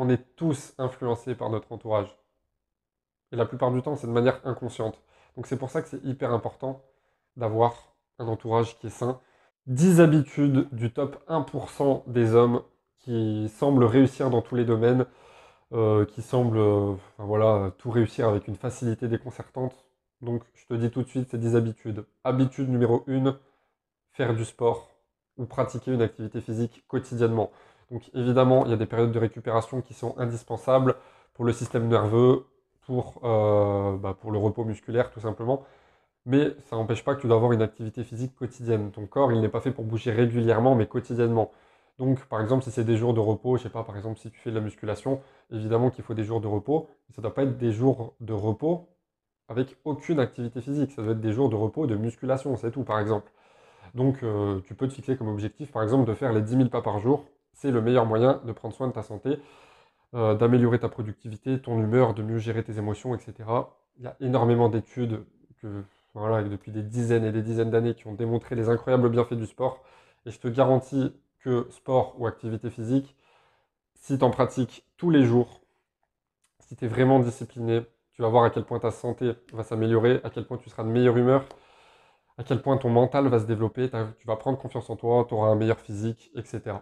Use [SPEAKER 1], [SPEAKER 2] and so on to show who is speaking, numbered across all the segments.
[SPEAKER 1] on est tous influencés par notre entourage. Et la plupart du temps, c'est de manière inconsciente. Donc c'est pour ça que c'est hyper important d'avoir un entourage qui est sain. 10 habitudes du top 1% des hommes qui semblent réussir dans tous les domaines, euh, qui semblent voilà, tout réussir avec une facilité déconcertante. Donc je te dis tout de suite, c'est 10 habitudes. Habitude numéro 1, faire du sport ou pratiquer une activité physique quotidiennement. Donc évidemment, il y a des périodes de récupération qui sont indispensables pour le système nerveux, pour, euh, bah, pour le repos musculaire tout simplement. Mais ça n'empêche pas que tu dois avoir une activité physique quotidienne. Ton corps, il n'est pas fait pour bouger régulièrement, mais quotidiennement. Donc, par exemple, si c'est des jours de repos, je sais pas, par exemple, si tu fais de la musculation, évidemment qu'il faut des jours de repos. Ça ne doit pas être des jours de repos avec aucune activité physique. Ça doit être des jours de repos de musculation, c'est tout, par exemple. Donc, euh, tu peux te fixer comme objectif, par exemple, de faire les 10 000 pas par jour. C'est le meilleur moyen de prendre soin de ta santé, euh, d'améliorer ta productivité, ton humeur, de mieux gérer tes émotions, etc. Il y a énormément d'études depuis des dizaines et des dizaines d'années qui ont démontré les incroyables bienfaits du sport. Et je te garantis que sport ou activité physique, si tu en pratiques tous les jours, si tu es vraiment discipliné, tu vas voir à quel point ta santé va s'améliorer, à quel point tu seras de meilleure humeur, à quel point ton mental va se développer, tu vas prendre confiance en toi, tu auras un meilleur physique, etc.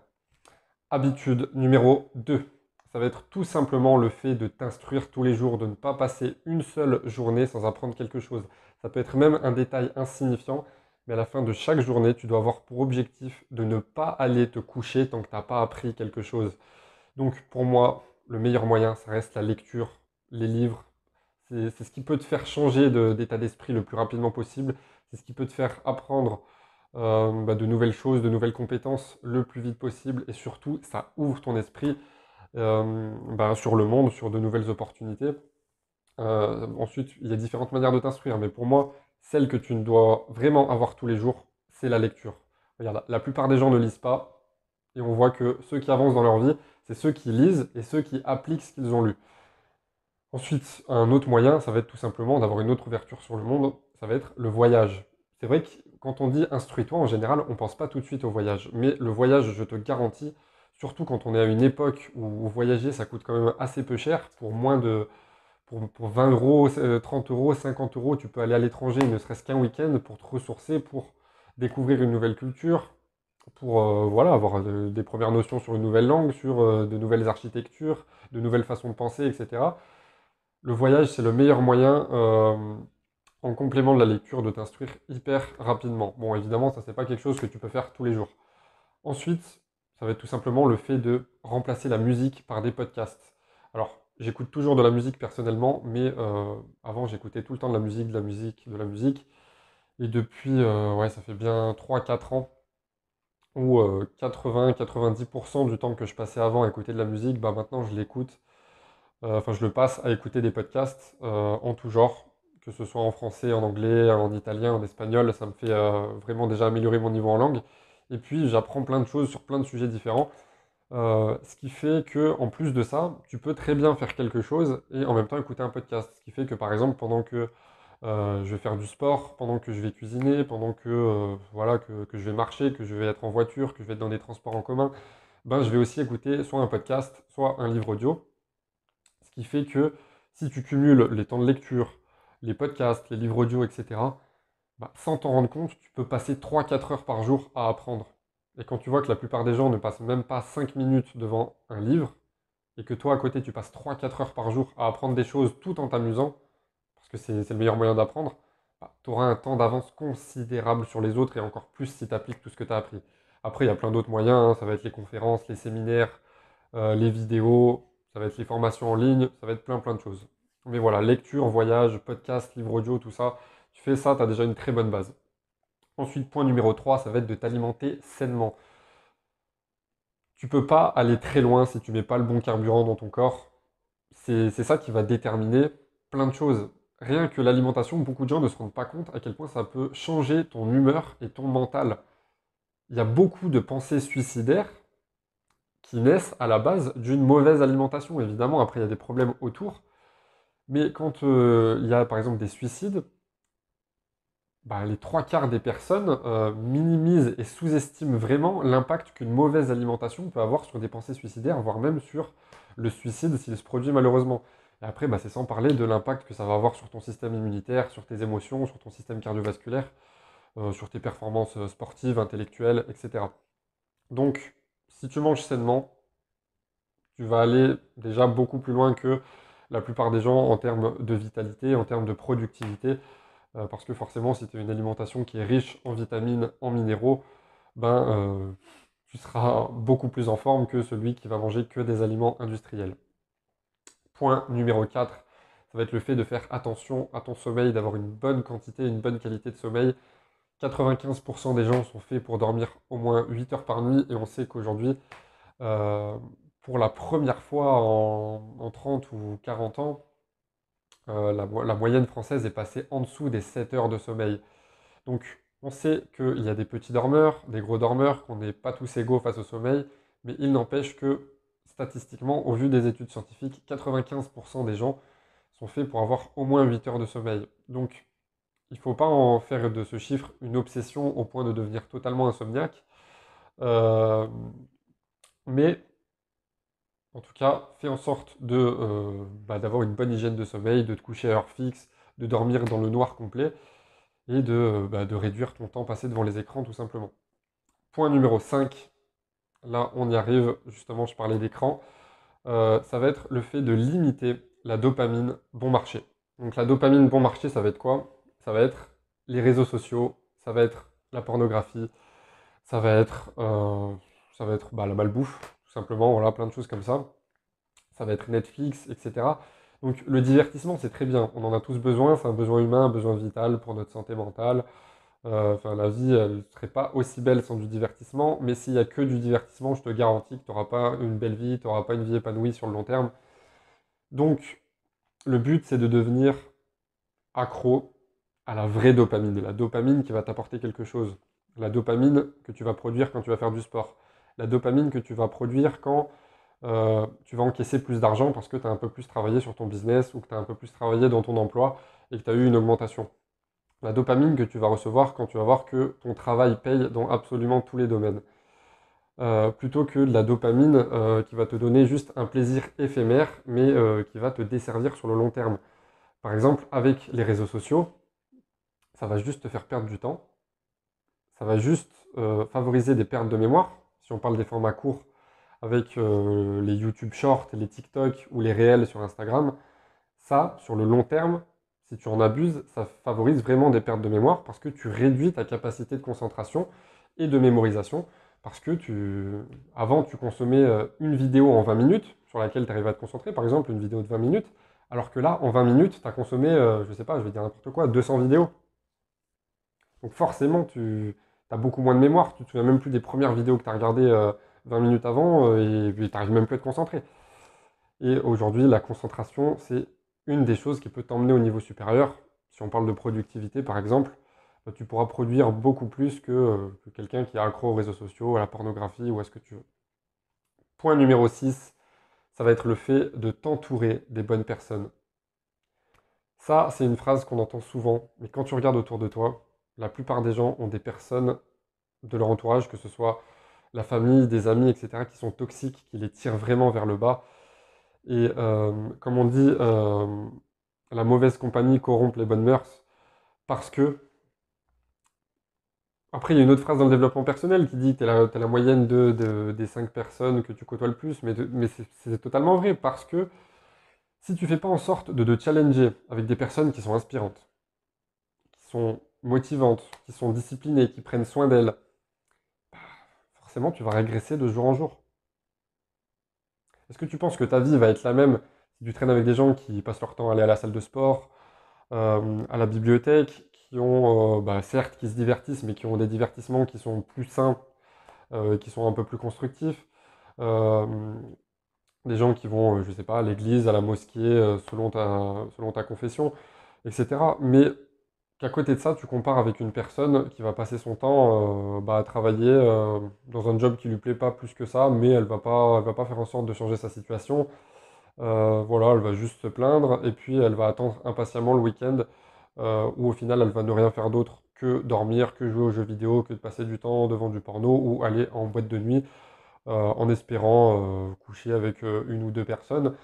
[SPEAKER 1] Habitude numéro 2. Ça va être tout simplement le fait de t'instruire tous les jours, de ne pas passer une seule journée sans apprendre quelque chose. Ça peut être même un détail insignifiant, mais à la fin de chaque journée, tu dois avoir pour objectif de ne pas aller te coucher tant que tu n'as pas appris quelque chose. Donc pour moi, le meilleur moyen, ça reste la lecture, les livres. C'est ce qui peut te faire changer d'état d'esprit le plus rapidement possible. C'est ce qui peut te faire apprendre euh, bah, de nouvelles choses, de nouvelles compétences le plus vite possible. Et surtout, ça ouvre ton esprit euh, bah, sur le monde, sur de nouvelles opportunités. Euh, ensuite, il y a différentes manières de t'instruire, mais pour moi, celle que tu dois vraiment avoir tous les jours, c'est la lecture. Regarde, la plupart des gens ne lisent pas, et on voit que ceux qui avancent dans leur vie, c'est ceux qui lisent et ceux qui appliquent ce qu'ils ont lu. Ensuite, un autre moyen, ça va être tout simplement d'avoir une autre ouverture sur le monde, ça va être le voyage. C'est vrai que quand on dit instruis-toi, en général, on ne pense pas tout de suite au voyage. Mais le voyage, je te garantis, surtout quand on est à une époque où voyager, ça coûte quand même assez peu cher, pour moins de... Pour, 20 euros, 30 euh, euros, 50 euros, tu peux aller à l'étranger, ne serait-ce qu'un week-end, pour te ressourcer, pour découvrir une nouvelle culture, pour euh, voilà, avoir des premières notions sur une nouvelle langue, sur euh, de nouvelles architectures, de nouvelles façons de penser, etc. Le voyage, c'est le meilleur moyen en complément de la lecture, de t'instruire hyper rapidement. Bon, évidemment, ça, c'est pas quelque chose que tu peux faire tous les jours. Ensuite, ça va être tout simplement le fait de remplacer la musique par des podcasts. Alors, j'écoute toujours de la musique personnellement, mais euh, avant, j'écoutais tout le temps de la musique, de la musique, de la musique. Et depuis, euh, ouais, ça fait bien 3-4 ans, où 80-90% euh, du temps que je passais avant à écouter de la musique, bah maintenant je l'écoute, enfin je le passe à écouter des podcasts en tout genre, que ce soit en français, en anglais, en italien, en espagnol, ça me fait euh, vraiment déjà améliorer mon niveau en langue. Et puis j'apprends plein de choses sur plein de sujets différents. Euh, ce qui fait que, en plus de ça, tu peux très bien faire quelque chose et en même temps écouter un podcast. Ce qui fait que, par exemple, pendant que euh, je vais faire du sport, pendant que je vais cuisiner, pendant que, voilà, que, que, je vais marcher, que je vais être en voiture, que je vais être dans des transports en commun, ben, je vais aussi écouter soit un podcast, soit un livre audio. Ce qui fait que si tu cumules les temps de lecture, les podcasts, les livres audio, etc., bah, sans t'en rendre compte, tu peux passer 3-4 heures par jour à apprendre. Et quand tu vois que la plupart des gens ne passent même pas 5 minutes devant un livre, et que toi à côté tu passes 3-4 heures par jour à apprendre des choses tout en t'amusant, parce que c'est le meilleur moyen d'apprendre, bah, tu auras un temps d'avance considérable sur les autres et encore plus si tu appliques tout ce que tu as appris. Après, il y a plein d'autres moyens, hein. ça va être les conférences, les séminaires, euh, les vidéos, ça va être les formations en ligne, ça va être plein plein de choses. Mais voilà, lecture, voyage, podcast, livre audio, tout ça, tu fais ça, tu as déjà une très bonne base. Ensuite, point numéro 3, ça va être de t'alimenter sainement. Tu peux pas aller très loin si tu mets pas le bon carburant dans ton corps. C'est ça qui va déterminer plein de choses. Rien que l'alimentation, beaucoup de gens ne se rendent pas compte à quel point ça peut changer ton humeur et ton mental. Il y a beaucoup de pensées suicidaires qui naissent à la base d'une mauvaise alimentation. Évidemment, après, il y a des problèmes autour. Mais quand euh, il y a par exemple des suicides, bah, les trois quarts des personnes euh, minimisent et sous-estiment vraiment l'impact qu'une mauvaise alimentation peut avoir sur des pensées suicidaires, voire même sur le suicide s'il se produit malheureusement. Et après, bah, c'est sans parler de l'impact que ça va avoir sur ton système immunitaire, sur tes émotions, sur ton système cardiovasculaire, euh, sur tes performances sportives, intellectuelles, etc. Donc, si tu manges sainement, tu vas aller déjà beaucoup plus loin que la plupart des gens en termes de vitalité, en termes de productivité, euh, parce que forcément, si tu as une alimentation qui est riche en vitamines, en minéraux, ben, tu seras beaucoup plus en forme que celui qui va manger que des aliments industriels. Point numéro 4, ça va être le fait de faire attention à ton sommeil, d'avoir une bonne quantité, une bonne qualité de sommeil. 95% des gens sont faits pour dormir au moins 8 heures par nuit et on sait qu'aujourd'hui, euh, pour la première fois en, 30 ou 40 ans, euh, la, moyenne française est passée en dessous des 7 heures de sommeil. Donc on sait qu'il y a des petits dormeurs, des gros dormeurs, qu'on n'est pas tous égaux face au sommeil, mais il n'empêche que statistiquement, au vu des études scientifiques, 95% des gens sont faits pour avoir au moins 8 heures de sommeil. Donc il ne faut pas en faire de ce chiffre une obsession au point de devenir totalement insomniaque. Euh, mais en tout cas, fais en sorte de, euh, bah, d'avoir une bonne hygiène de sommeil, de te coucher à heure fixe, de dormir dans le noir complet et de, bah, de réduire ton temps passé devant les écrans tout simplement. Point numéro 5, là on y arrive, justement je parlais d'écran, euh, ça va être le fait de limiter la dopamine bon marché. Donc la dopamine bon marché, ça va être quoi? Ça va être les réseaux sociaux, ça va être la pornographie, ça va être, euh, ça bah, la malbouffe, tout simplement, voilà, plein de choses comme ça. Ça va être Netflix, etc. Donc le divertissement, c'est très bien, on en a tous besoin, c'est un besoin humain, un besoin vital pour notre santé mentale. Euh, la vie, ne serait pas aussi belle sans du divertissement, mais s'il n'y a que du divertissement, je te garantis que tu n'auras pas une belle vie, tu n'auras pas une vie épanouie sur le long terme. Donc, le but, c'est de devenir accro à la vraie dopamine, la dopamine qui va t'apporter quelque chose, la dopamine que tu vas produire quand tu vas faire du sport, la dopamine que tu vas produire quand euh, tu vas encaisser plus d'argent parce que tu as un peu plus travaillé sur ton business ou que tu as un peu plus travaillé dans ton emploi et que tu as eu une augmentation. La dopamine que tu vas recevoir quand tu vas voir que ton travail paye dans absolument tous les domaines. Euh, plutôt que de la dopamine euh, qui va te donner juste un plaisir éphémère mais qui va te desservir sur le long terme. Par exemple, avec les réseaux sociaux, ça va juste te faire perdre du temps. Ça va juste favoriser des pertes de mémoire. Si on parle des formats courts avec euh, les YouTube Shorts, les TikTok ou les réels sur Instagram, ça, sur le long terme, si tu en abuses, ça favorise vraiment des pertes de mémoire parce que tu réduis ta capacité de concentration et de mémorisation. Parce que tu, avant, tu consommais euh, une vidéo en 20 minutes sur laquelle tu arrivais à te concentrer, par exemple une vidéo de 20 minutes, alors que là, en 20 minutes, tu as consommé, je ne sais pas, je vais dire n'importe quoi, 200 vidéos. Donc forcément, tu as beaucoup moins de mémoire. Tu te souviens même plus des premières vidéos que tu as regardées 20 euh, minutes avant euh, et tu n'arrives même plus à te concentrer. Et aujourd'hui, la concentration, c'est une des choses qui peut t'emmener au niveau supérieur. Si on parle de productivité, par exemple, bah, tu pourras produire beaucoup plus que, euh, que quelqu'un qui est accro aux réseaux sociaux, à la pornographie ou à ce que tu veux. Point numéro 6, ça va être le fait de t'entourer des bonnes personnes. Ça, c'est une phrase qu'on entend souvent, mais quand tu regardes autour de toi, la plupart des gens ont des personnes de leur entourage, que ce soit la famille, des amis, etc., qui sont toxiques, qui les tirent vraiment vers le bas. Et euh, comme on dit, euh, la mauvaise compagnie corrompt les bonnes mœurs, parce que... Après, il y a une autre phrase dans le développement personnel qui dit que tu es, la moyenne de, des cinq personnes que tu côtoies le plus, mais, c'est totalement vrai, parce que si tu fais pas en sorte de te challenger avec des personnes qui sont inspirantes, qui sont motivantes, qui sont disciplinées, qui prennent soin d'elles, tu vas régresser de jour en jour. Est-ce que tu penses que ta vie va être la même si tu traînes avec des gens qui passent leur temps à aller à la salle de sport, euh, à la bibliothèque, qui ont, euh, bah, certes, qui se divertissent, mais qui ont des divertissements qui sont plus sains, euh, qui sont un peu plus constructifs des gens qui vont, je sais pas, à l'église, à la mosquée, selon ta, selon ta confession, etc. Mais qu'à côté de ça, tu compares avec une personne qui va passer son temps euh, bah, à travailler euh, dans un job qui lui plaît pas plus que ça, mais elle va va pas faire en sorte de changer sa situation. Euh, voilà, elle va juste se plaindre et puis elle va attendre impatiemment le week-end où au final elle va ne rien faire d'autre que dormir, que jouer aux jeux vidéo, que de passer du temps devant du porno ou aller en boîte de nuit en espérant coucher avec une ou deux personnes.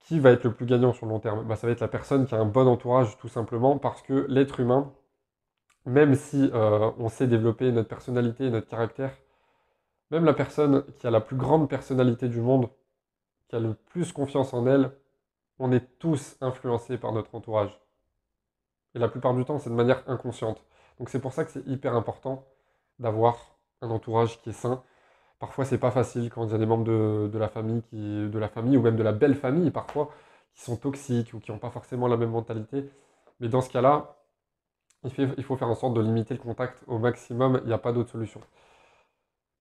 [SPEAKER 1] Qui va être le plus gagnant sur le long terme? Bah, Ça va être la personne qui a un bon entourage tout simplement parce que l'être humain, même si on sait développer notre personnalité et notre caractère, même la personne qui a la plus grande personnalité du monde, qui a le plus confiance en elle, on est tous influencés par notre entourage. Et la plupart du temps, c'est de manière inconsciente. Donc c'est pour ça que c'est hyper important d'avoir un entourage qui est sain. Parfois, c'est pas facile quand il y a des membres de, la famille de la famille ou même de la belle famille parfois qui sont toxiques ou qui n'ont pas forcément la même mentalité. Mais dans ce cas-là, il faut faire en sorte de limiter le contact au maximum. Il n'y a pas d'autre solution.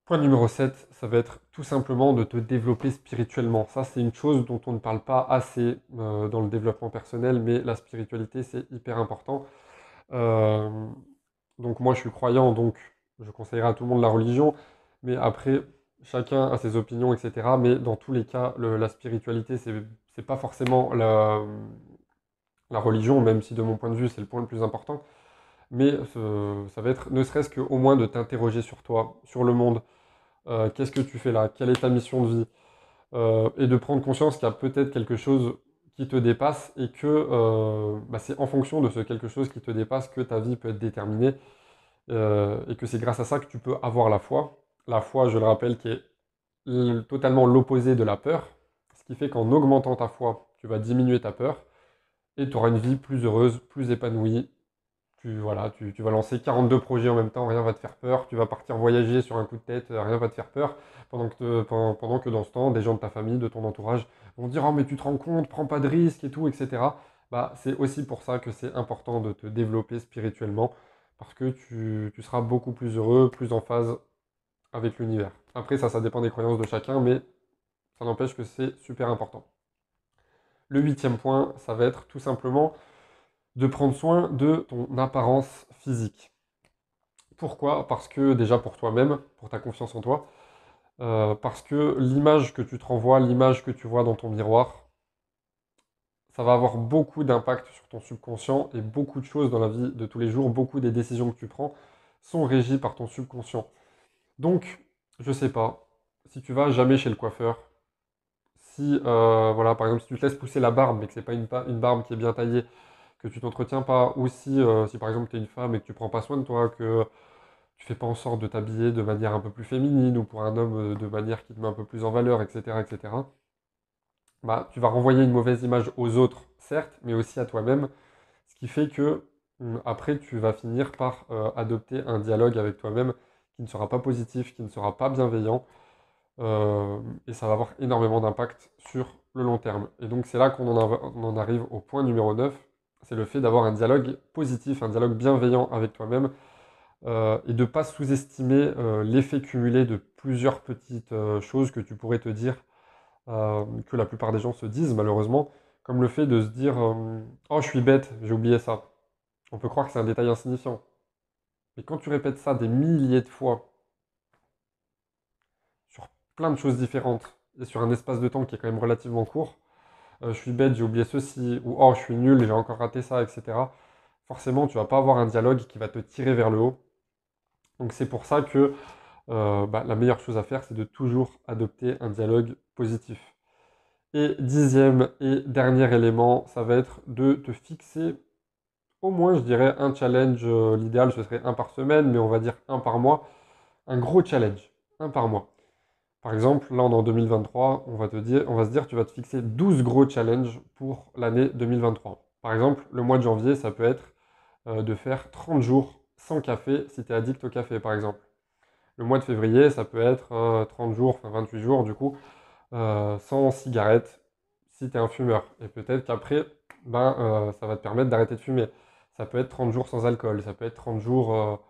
[SPEAKER 1] Point numéro 7, ça va être tout simplement de te développer spirituellement. Ça, c'est une chose dont on ne parle pas assez euh, dans le développement personnel, mais la spiritualité, c'est hyper important. Euh, donc moi, je suis croyant, donc je conseillerais à tout le monde la religion, mais après, chacun a ses opinions, etc. Mais dans tous les cas, la spiritualité, c'est n'est pas forcément la, la religion, même si de mon point de vue, c'est le point le plus important. Mais ça va être ne serait-ce qu'au moins de t'interroger sur toi, sur le monde, euh, qu'est-ce que tu fais là, quelle est ta mission de vie, euh, et de prendre conscience qu'il y a peut-être quelque chose qui te dépasse et que euh, bah, c'est en fonction de ce quelque chose qui te dépasse que ta vie peut être déterminée et que c'est grâce à ça que tu peux avoir la foi. La foi, je le rappelle, qui est totalement l'opposé de la peur, ce qui fait qu'en augmentant ta foi, tu vas diminuer ta peur et tu auras une vie plus heureuse, plus épanouie, tu, voilà, tu, vas lancer 42 projets en même temps, rien va te faire peur. Tu vas partir voyager sur un coup de tête, rien va te faire peur. Pendant que, dans ce temps, des gens de ta famille, de ton entourage vont dire Oh, mais tu te rends compte, prends pas de risques et tout, etc. Bah, c'est aussi pour ça que c'est important de te développer spirituellement parce que tu seras beaucoup plus heureux, plus en phase avec l'univers. Après, ça, ça dépend des croyances de chacun, mais ça n'empêche que c'est super important. Le huitième point, ça va être tout simplement de prendre soin de ton apparence physique. Pourquoi? Parce que déjà pour toi-même, pour ta confiance en toi, euh, parce que l'image que tu te renvoies, l'image que tu vois dans ton miroir, ça va avoir beaucoup d'impact sur ton subconscient et beaucoup de choses dans la vie de tous les jours, beaucoup des décisions que tu prends sont régies par ton subconscient. Donc, je sais pas, si tu vas jamais chez le coiffeur, si, euh, voilà, par exemple, si tu te laisses pousser la barbe, mais que c'est pas une, barbe qui est bien taillée, que tu t'entretiens pas, aussi euh, si par exemple tu es une femme et que tu prends pas soin de toi, que tu fais pas en sorte de t'habiller de manière un peu plus féminine ou pour un homme euh, de manière qui te met un peu plus en valeur, etc., etc., bah, tu vas renvoyer une mauvaise image aux autres, certes, mais aussi à toi-même, ce qui fait que hum, après tu vas finir par adopter un dialogue avec toi-même qui ne sera pas positif, qui ne sera pas bienveillant, et ça va avoir énormément d'impact sur le long terme. Et donc c'est là qu'on en, arrive au point numéro 9, c'est le fait d'avoir un dialogue positif, un dialogue bienveillant avec toi-même euh, et de ne pas sous-estimer euh, l'effet cumulé de plusieurs petites euh, choses que tu pourrais te dire, que la plupart des gens se disent malheureusement, comme le fait de se dire Oh, je suis bête, j'ai oublié ça. On peut croire que c'est un détail insignifiant. Mais quand tu répètes ça des milliers de fois, sur plein de choses différentes, et sur un espace de temps qui est quand même relativement court, euh, je suis bête, j'ai oublié ceci, ou oh, je suis nul, j'ai encore raté ça, etc. Forcément, tu vas pas avoir un dialogue qui va te tirer vers le haut. Donc c'est pour ça que euh, bah, la meilleure chose à faire, c'est de toujours adopter un dialogue positif. Et dixième et dernier élément, ça va être de te fixer au moins, je dirais, un challenge. Euh, l'idéal, ce serait un par semaine, mais on va dire un par mois. Un gros challenge, un par mois. Par exemple, là, on est en 2023, on va, te dire, on va se dire, tu vas te fixer 12 gros challenges pour l'année 2023. Par exemple, le mois de janvier, ça peut être euh, de faire 30 jours sans café si tu es addict au café, par exemple. Le mois de février, ça peut être 30 euh, jours, enfin 28 jours, du coup, sans cigarette si tu es un fumeur. Et peut-être qu'après, ben, ça va te permettre d'arrêter de fumer. Ça peut être 30 jours sans alcool, ça peut être 30 jours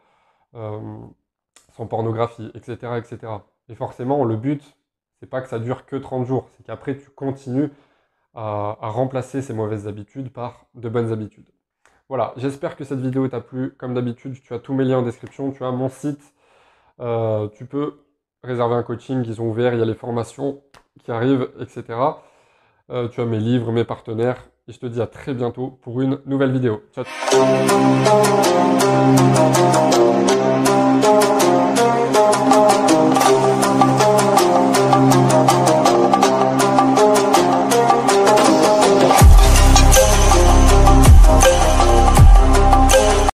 [SPEAKER 1] sans pornographie, etc., etc. Et forcément, le but, c'est pas que ça dure que 30 jours, c'est qu'après tu continues à, remplacer ces mauvaises habitudes par de bonnes habitudes. Voilà, j'espère que cette vidéo t'a plu. Comme d'habitude, tu as tous mes liens en description, tu as mon site, euh, tu peux réserver un coaching, ils sont ouverts, il y a les formations qui arrivent, etc. Euh, tu as mes livres, mes partenaires, et je te dis à très bientôt pour une nouvelle vidéo. Ciao